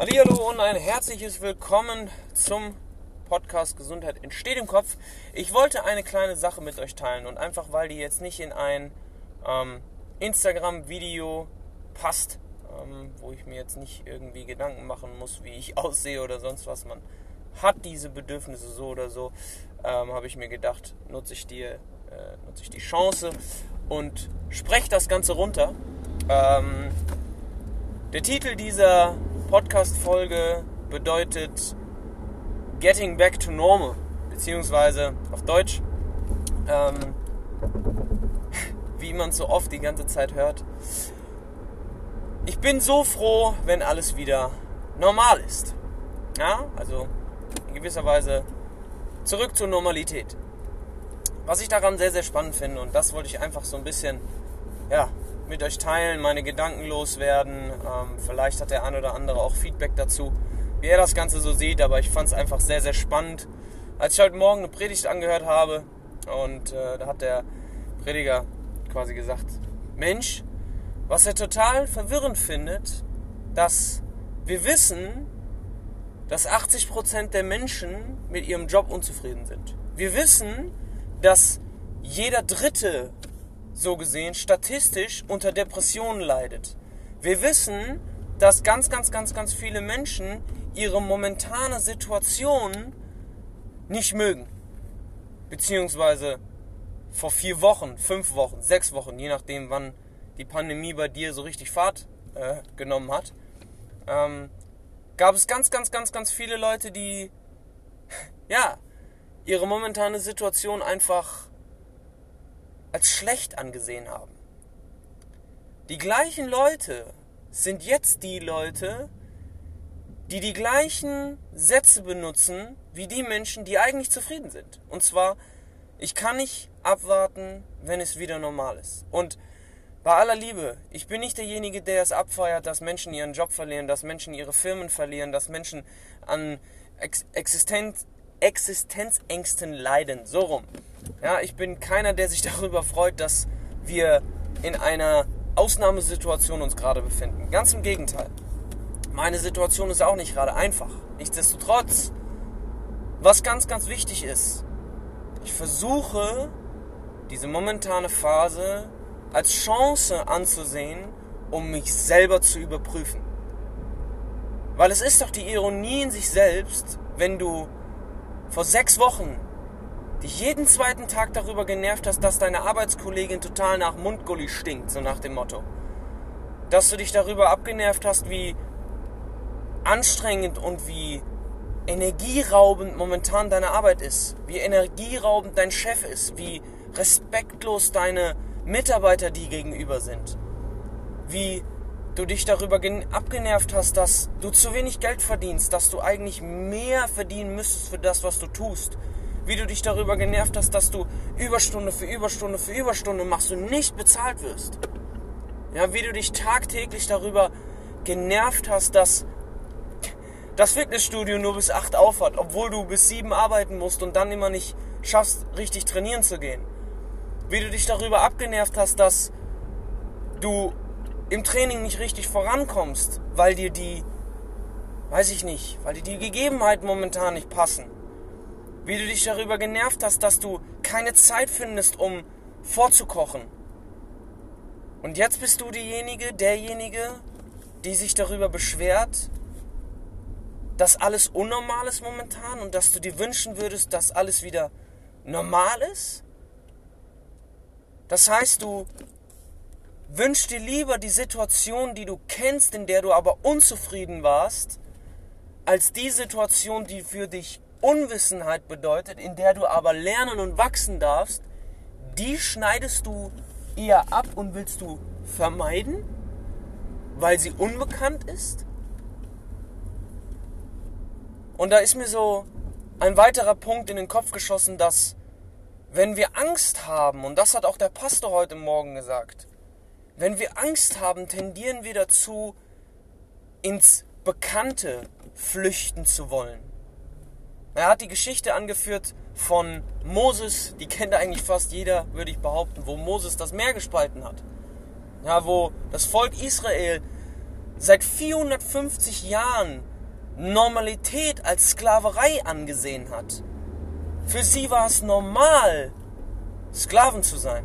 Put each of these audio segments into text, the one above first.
Hallo und ein herzliches Willkommen zum Podcast Gesundheit entsteht im Kopf. Ich wollte eine kleine Sache mit euch teilen und einfach weil die jetzt nicht in ein ähm, Instagram-Video passt, ähm, wo ich mir jetzt nicht irgendwie Gedanken machen muss, wie ich aussehe oder sonst was. Man hat diese Bedürfnisse so oder so, ähm, habe ich mir gedacht, nutze ich, die, äh, nutze ich die Chance und spreche das Ganze runter. Ähm, der Titel dieser Podcast-Folge bedeutet Getting Back to Normal, beziehungsweise auf Deutsch, ähm, wie man so oft die ganze Zeit hört. Ich bin so froh, wenn alles wieder normal ist. Ja, also in gewisser Weise zurück zur Normalität. Was ich daran sehr, sehr spannend finde, und das wollte ich einfach so ein bisschen, ja, mit euch teilen, meine Gedanken loswerden. Ähm, vielleicht hat der ein oder andere auch Feedback dazu, wie er das Ganze so sieht. Aber ich fand es einfach sehr, sehr spannend. Als ich heute Morgen eine Predigt angehört habe und äh, da hat der Prediger quasi gesagt, Mensch, was er total verwirrend findet, dass wir wissen, dass 80% der Menschen mit ihrem Job unzufrieden sind. Wir wissen, dass jeder Dritte so gesehen statistisch unter Depressionen leidet. Wir wissen, dass ganz, ganz, ganz, ganz viele Menschen ihre momentane Situation nicht mögen. Beziehungsweise vor vier Wochen, fünf Wochen, sechs Wochen, je nachdem, wann die Pandemie bei dir so richtig Fahrt äh, genommen hat, ähm, gab es ganz, ganz, ganz, ganz viele Leute, die ja ihre momentane Situation einfach als schlecht angesehen haben. Die gleichen Leute sind jetzt die Leute, die die gleichen Sätze benutzen wie die Menschen, die eigentlich zufrieden sind. Und zwar, ich kann nicht abwarten, wenn es wieder normal ist. Und bei aller Liebe, ich bin nicht derjenige, der es abfeiert, dass Menschen ihren Job verlieren, dass Menschen ihre Firmen verlieren, dass Menschen an Existenz, Existenzängsten leiden. So rum. Ja, ich bin keiner, der sich darüber freut, dass wir in einer Ausnahmesituation uns gerade befinden. Ganz im Gegenteil. Meine Situation ist auch nicht gerade einfach. Nichtsdestotrotz, was ganz, ganz wichtig ist, ich versuche diese momentane Phase als Chance anzusehen, um mich selber zu überprüfen. Weil es ist doch die Ironie in sich selbst, wenn du vor sechs Wochen dich jeden zweiten Tag darüber genervt hast, dass deine Arbeitskollegin total nach Mundgulli stinkt, so nach dem Motto. Dass du dich darüber abgenervt hast, wie anstrengend und wie energieraubend momentan deine Arbeit ist, wie energieraubend dein Chef ist, wie respektlos deine Mitarbeiter die gegenüber sind, wie du dich darüber abgenervt hast, dass du zu wenig Geld verdienst, dass du eigentlich mehr verdienen müsstest für das, was du tust, wie du dich darüber genervt hast, dass du Überstunde für Überstunde für Überstunde machst und nicht bezahlt wirst. Ja, wie du dich tagtäglich darüber genervt hast, dass das Fitnessstudio nur bis 8 aufhat, obwohl du bis 7 arbeiten musst und dann immer nicht schaffst, richtig trainieren zu gehen. Wie du dich darüber abgenervt hast, dass du im Training nicht richtig vorankommst, weil dir die, weiß ich nicht, weil dir die Gegebenheiten momentan nicht passen wie du dich darüber genervt hast, dass du keine Zeit findest, um vorzukochen. Und jetzt bist du diejenige, derjenige, die sich darüber beschwert, dass alles unnormal ist momentan und dass du dir wünschen würdest, dass alles wieder normal ist? Das heißt, du wünschst dir lieber die Situation, die du kennst, in der du aber unzufrieden warst, als die Situation, die für dich Unwissenheit bedeutet, in der du aber lernen und wachsen darfst, die schneidest du eher ab und willst du vermeiden, weil sie unbekannt ist? Und da ist mir so ein weiterer Punkt in den Kopf geschossen, dass wenn wir Angst haben, und das hat auch der Pastor heute Morgen gesagt, wenn wir Angst haben, tendieren wir dazu, ins Bekannte flüchten zu wollen. Er hat die Geschichte angeführt von Moses, die kennt eigentlich fast jeder, würde ich behaupten, wo Moses das Meer gespalten hat. Ja, wo das Volk Israel seit 450 Jahren Normalität als Sklaverei angesehen hat. Für sie war es normal, Sklaven zu sein.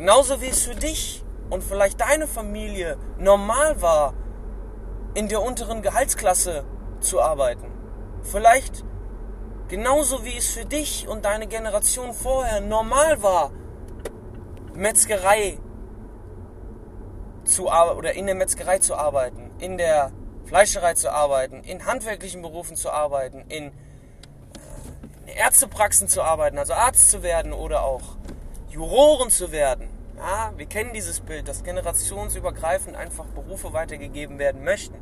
Genauso wie es für dich und vielleicht deine Familie normal war, in der unteren Gehaltsklasse zu arbeiten. Vielleicht genauso wie es für dich und deine Generation vorher normal war, Metzgerei zu oder in der Metzgerei zu arbeiten, in der Fleischerei zu arbeiten, in handwerklichen Berufen zu arbeiten, in, in Ärztepraxen zu arbeiten, also Arzt zu werden oder auch Juroren zu werden. Ja, wir kennen dieses Bild, dass generationsübergreifend einfach Berufe weitergegeben werden möchten.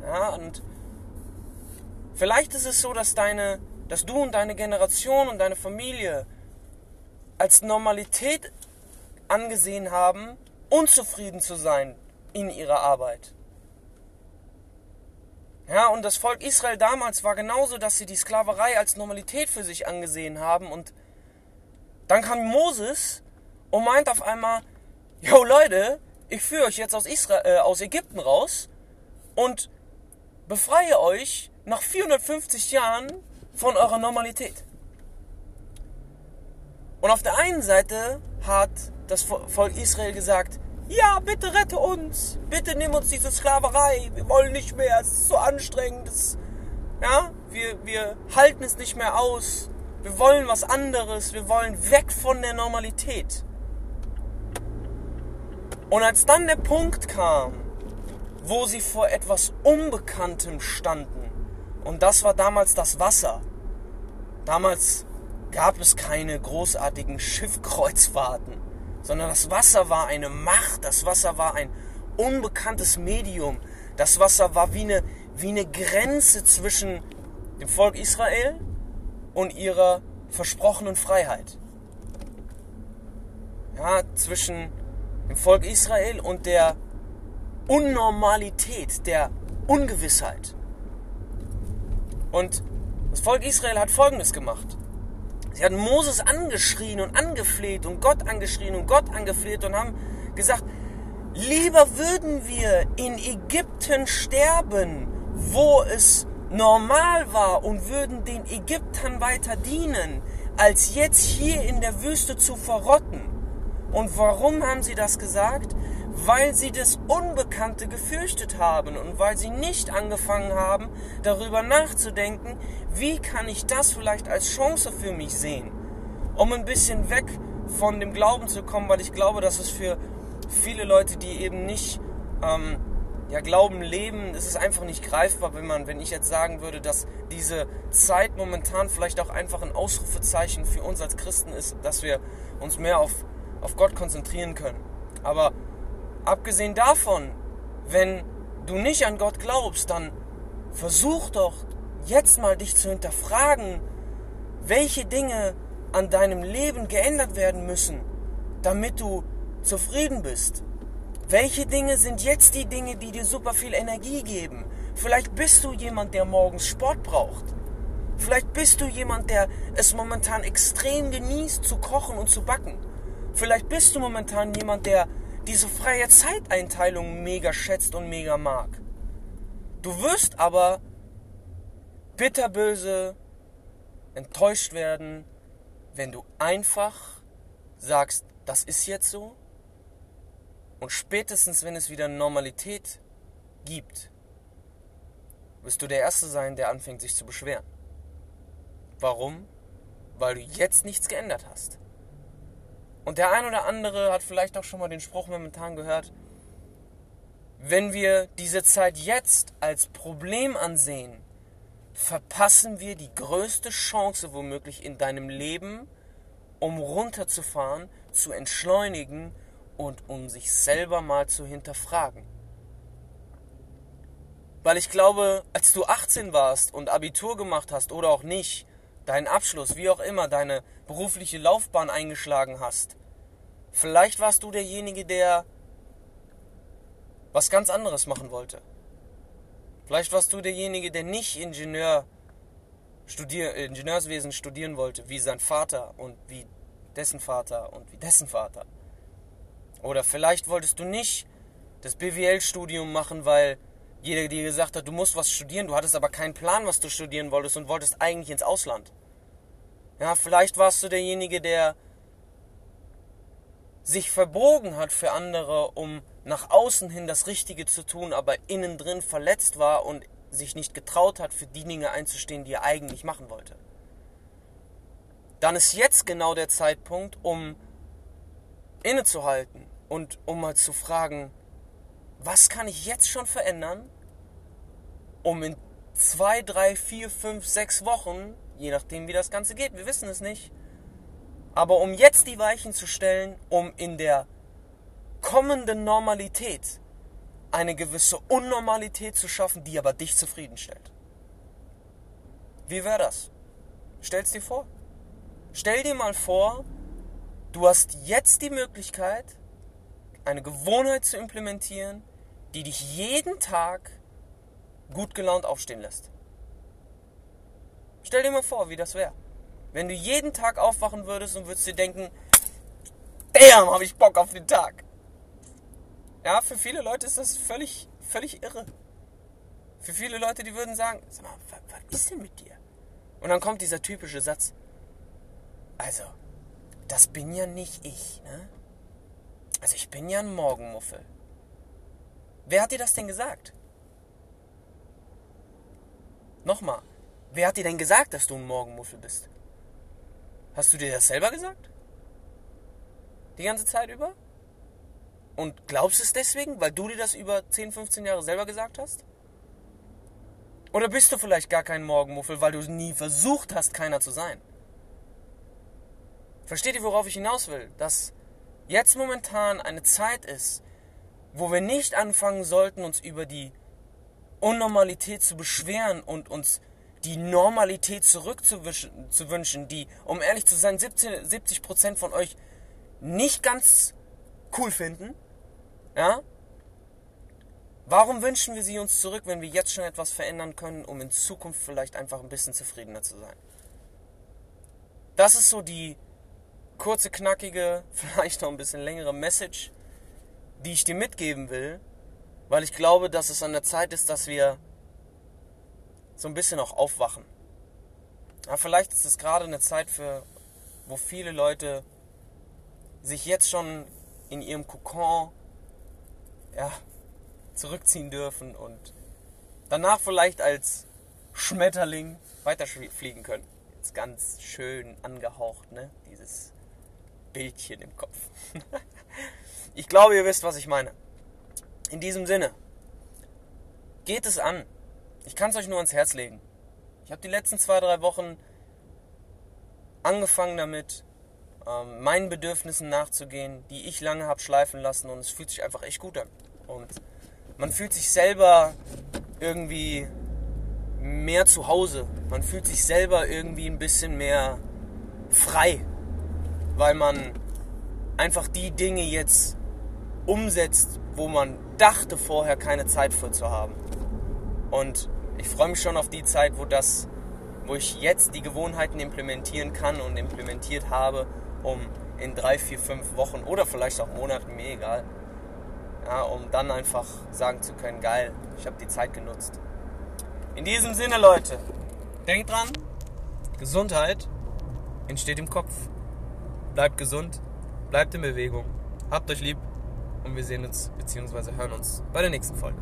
Ja, und vielleicht ist es so, dass deine, dass du und deine Generation und deine Familie als Normalität angesehen haben, unzufrieden zu sein in ihrer Arbeit. Ja, und das Volk Israel damals war genauso, dass sie die Sklaverei als Normalität für sich angesehen haben. Und dann kam Moses und meint auf einmal, yo Leute, ich führe euch jetzt aus, Israel, äh, aus Ägypten raus und befreie euch nach 450 Jahren von eurer Normalität. Und auf der einen Seite hat das Volk Israel gesagt, ja, bitte rette uns, bitte nimm uns diese Sklaverei, wir wollen nicht mehr, es ist so anstrengend, es, ja, wir, wir halten es nicht mehr aus, wir wollen was anderes, wir wollen weg von der Normalität. Und als dann der Punkt kam, wo sie vor etwas Unbekanntem standen, und das war damals das Wasser. Damals gab es keine großartigen Schiffkreuzfahrten, sondern das Wasser war eine Macht, das Wasser war ein unbekanntes Medium, das Wasser war wie eine, wie eine Grenze zwischen dem Volk Israel und ihrer versprochenen Freiheit. Ja, zwischen dem Volk Israel und der Unnormalität, der Ungewissheit. Und das Volk Israel hat Folgendes gemacht. Sie hatten Moses angeschrien und angefleht und Gott angeschrien und Gott angefleht und haben gesagt, lieber würden wir in Ägypten sterben, wo es normal war und würden den Ägyptern weiter dienen, als jetzt hier in der Wüste zu verrotten. Und warum haben sie das gesagt? Weil sie das Unbekannte gefürchtet haben und weil sie nicht angefangen haben, darüber nachzudenken, wie kann ich das vielleicht als Chance für mich sehen, um ein bisschen weg von dem Glauben zu kommen, weil ich glaube, dass es für viele Leute, die eben nicht ähm, ja, Glauben leben, es ist einfach nicht greifbar, wenn man, wenn ich jetzt sagen würde, dass diese Zeit momentan vielleicht auch einfach ein Ausrufezeichen für uns als Christen ist, dass wir uns mehr auf auf Gott konzentrieren können. Aber abgesehen davon, wenn du nicht an Gott glaubst, dann versuch doch jetzt mal dich zu hinterfragen, welche Dinge an deinem Leben geändert werden müssen, damit du zufrieden bist. Welche Dinge sind jetzt die Dinge, die dir super viel Energie geben? Vielleicht bist du jemand, der morgens Sport braucht. Vielleicht bist du jemand, der es momentan extrem genießt, zu kochen und zu backen. Vielleicht bist du momentan jemand, der diese freie Zeiteinteilung mega schätzt und mega mag. Du wirst aber bitterböse enttäuscht werden, wenn du einfach sagst, das ist jetzt so. Und spätestens, wenn es wieder Normalität gibt, wirst du der Erste sein, der anfängt, sich zu beschweren. Warum? Weil du jetzt nichts geändert hast. Und der ein oder andere hat vielleicht auch schon mal den Spruch momentan gehört, wenn wir diese Zeit jetzt als Problem ansehen, verpassen wir die größte Chance womöglich in deinem Leben, um runterzufahren, zu entschleunigen und um sich selber mal zu hinterfragen. Weil ich glaube, als du 18 warst und Abitur gemacht hast oder auch nicht, deinen Abschluss, wie auch immer, deine berufliche Laufbahn eingeschlagen hast. Vielleicht warst du derjenige, der was ganz anderes machen wollte. Vielleicht warst du derjenige, der nicht Ingenieur studier, Ingenieurswesen studieren wollte, wie sein Vater und wie dessen Vater und wie dessen Vater. Oder vielleicht wolltest du nicht das BWL-Studium machen, weil Jeder, der dir gesagt hat, du musst was studieren, du hattest aber keinen Plan, was du studieren wolltest und wolltest eigentlich ins Ausland. Ja, vielleicht warst du derjenige, der sich verbogen hat für andere, um nach außen hin das Richtige zu tun, aber innen drin verletzt war und sich nicht getraut hat, für die Dinge einzustehen, die er eigentlich machen wollte. Dann ist jetzt genau der Zeitpunkt, um innezuhalten und um mal zu fragen, was kann ich jetzt schon verändern, um in zwei, drei, vier, fünf, sechs Wochen, je nachdem wie das Ganze geht, wir wissen es nicht, aber um jetzt die Weichen zu stellen, um in der kommenden Normalität eine gewisse Unnormalität zu schaffen, die aber dich zufriedenstellt. Wie wäre das? Stell's dir vor. Stell dir mal vor, du hast jetzt die Möglichkeit, eine Gewohnheit zu implementieren, die dich jeden Tag gut gelaunt aufstehen lässt. Stell dir mal vor, wie das wäre. Wenn du jeden Tag aufwachen würdest und würdest dir denken, damn, habe ich Bock auf den Tag. Ja, für viele Leute ist das völlig, völlig irre. Für viele Leute, die würden sagen, sag mal, was, was ist denn mit dir? Und dann kommt dieser typische Satz, also, das bin ja nicht ich, ne? Also ich bin ja ein Morgenmuffel. Wer hat dir das denn gesagt? Nochmal, wer hat dir denn gesagt, dass du ein Morgenmuffel bist? Hast du dir das selber gesagt? Die ganze Zeit über? Und glaubst es deswegen, weil du dir das über 10, 15 Jahre selber gesagt hast? Oder bist du vielleicht gar kein Morgenmuffel, weil du nie versucht hast, keiner zu sein? Versteht ihr, worauf ich hinaus will? Dass jetzt momentan eine Zeit ist, wo wir nicht anfangen sollten, uns über die Unnormalität zu beschweren und uns die Normalität zurückzuwünschen, die, um ehrlich zu sein, 70 Prozent von euch nicht ganz cool finden. Ja? Warum wünschen wir sie uns zurück, wenn wir jetzt schon etwas verändern können, um in Zukunft vielleicht einfach ein bisschen zufriedener zu sein? Das ist so die kurze, knackige, vielleicht noch ein bisschen längere Message, die ich dir mitgeben will, weil ich glaube, dass es an der Zeit ist, dass wir so ein bisschen auch aufwachen. Ja, vielleicht ist es gerade eine Zeit für, wo viele Leute sich jetzt schon in ihrem Kokon ja, zurückziehen dürfen und danach vielleicht als Schmetterling weiterfliegen können. Jetzt ganz schön angehaucht, ne? Dieses Bildchen im Kopf. ich glaube, ihr wisst, was ich meine. In diesem Sinne, geht es an. Ich kann es euch nur ans Herz legen. Ich habe die letzten zwei, drei Wochen angefangen damit, ähm, meinen Bedürfnissen nachzugehen, die ich lange habe schleifen lassen und es fühlt sich einfach echt gut an. Und man fühlt sich selber irgendwie mehr zu Hause. Man fühlt sich selber irgendwie ein bisschen mehr frei, weil man einfach die Dinge jetzt umsetzt, wo man dachte vorher keine Zeit für zu haben. Und ich freue mich schon auf die Zeit, wo das, wo ich jetzt die Gewohnheiten implementieren kann und implementiert habe, um in drei, vier, fünf Wochen oder vielleicht auch Monaten, mir egal, ja, um dann einfach sagen zu können, geil, ich habe die Zeit genutzt. In diesem Sinne, Leute, denkt dran, Gesundheit entsteht im Kopf. Bleibt gesund, bleibt in Bewegung, habt euch lieb und wir sehen uns bzw. hören uns bei der nächsten Folge.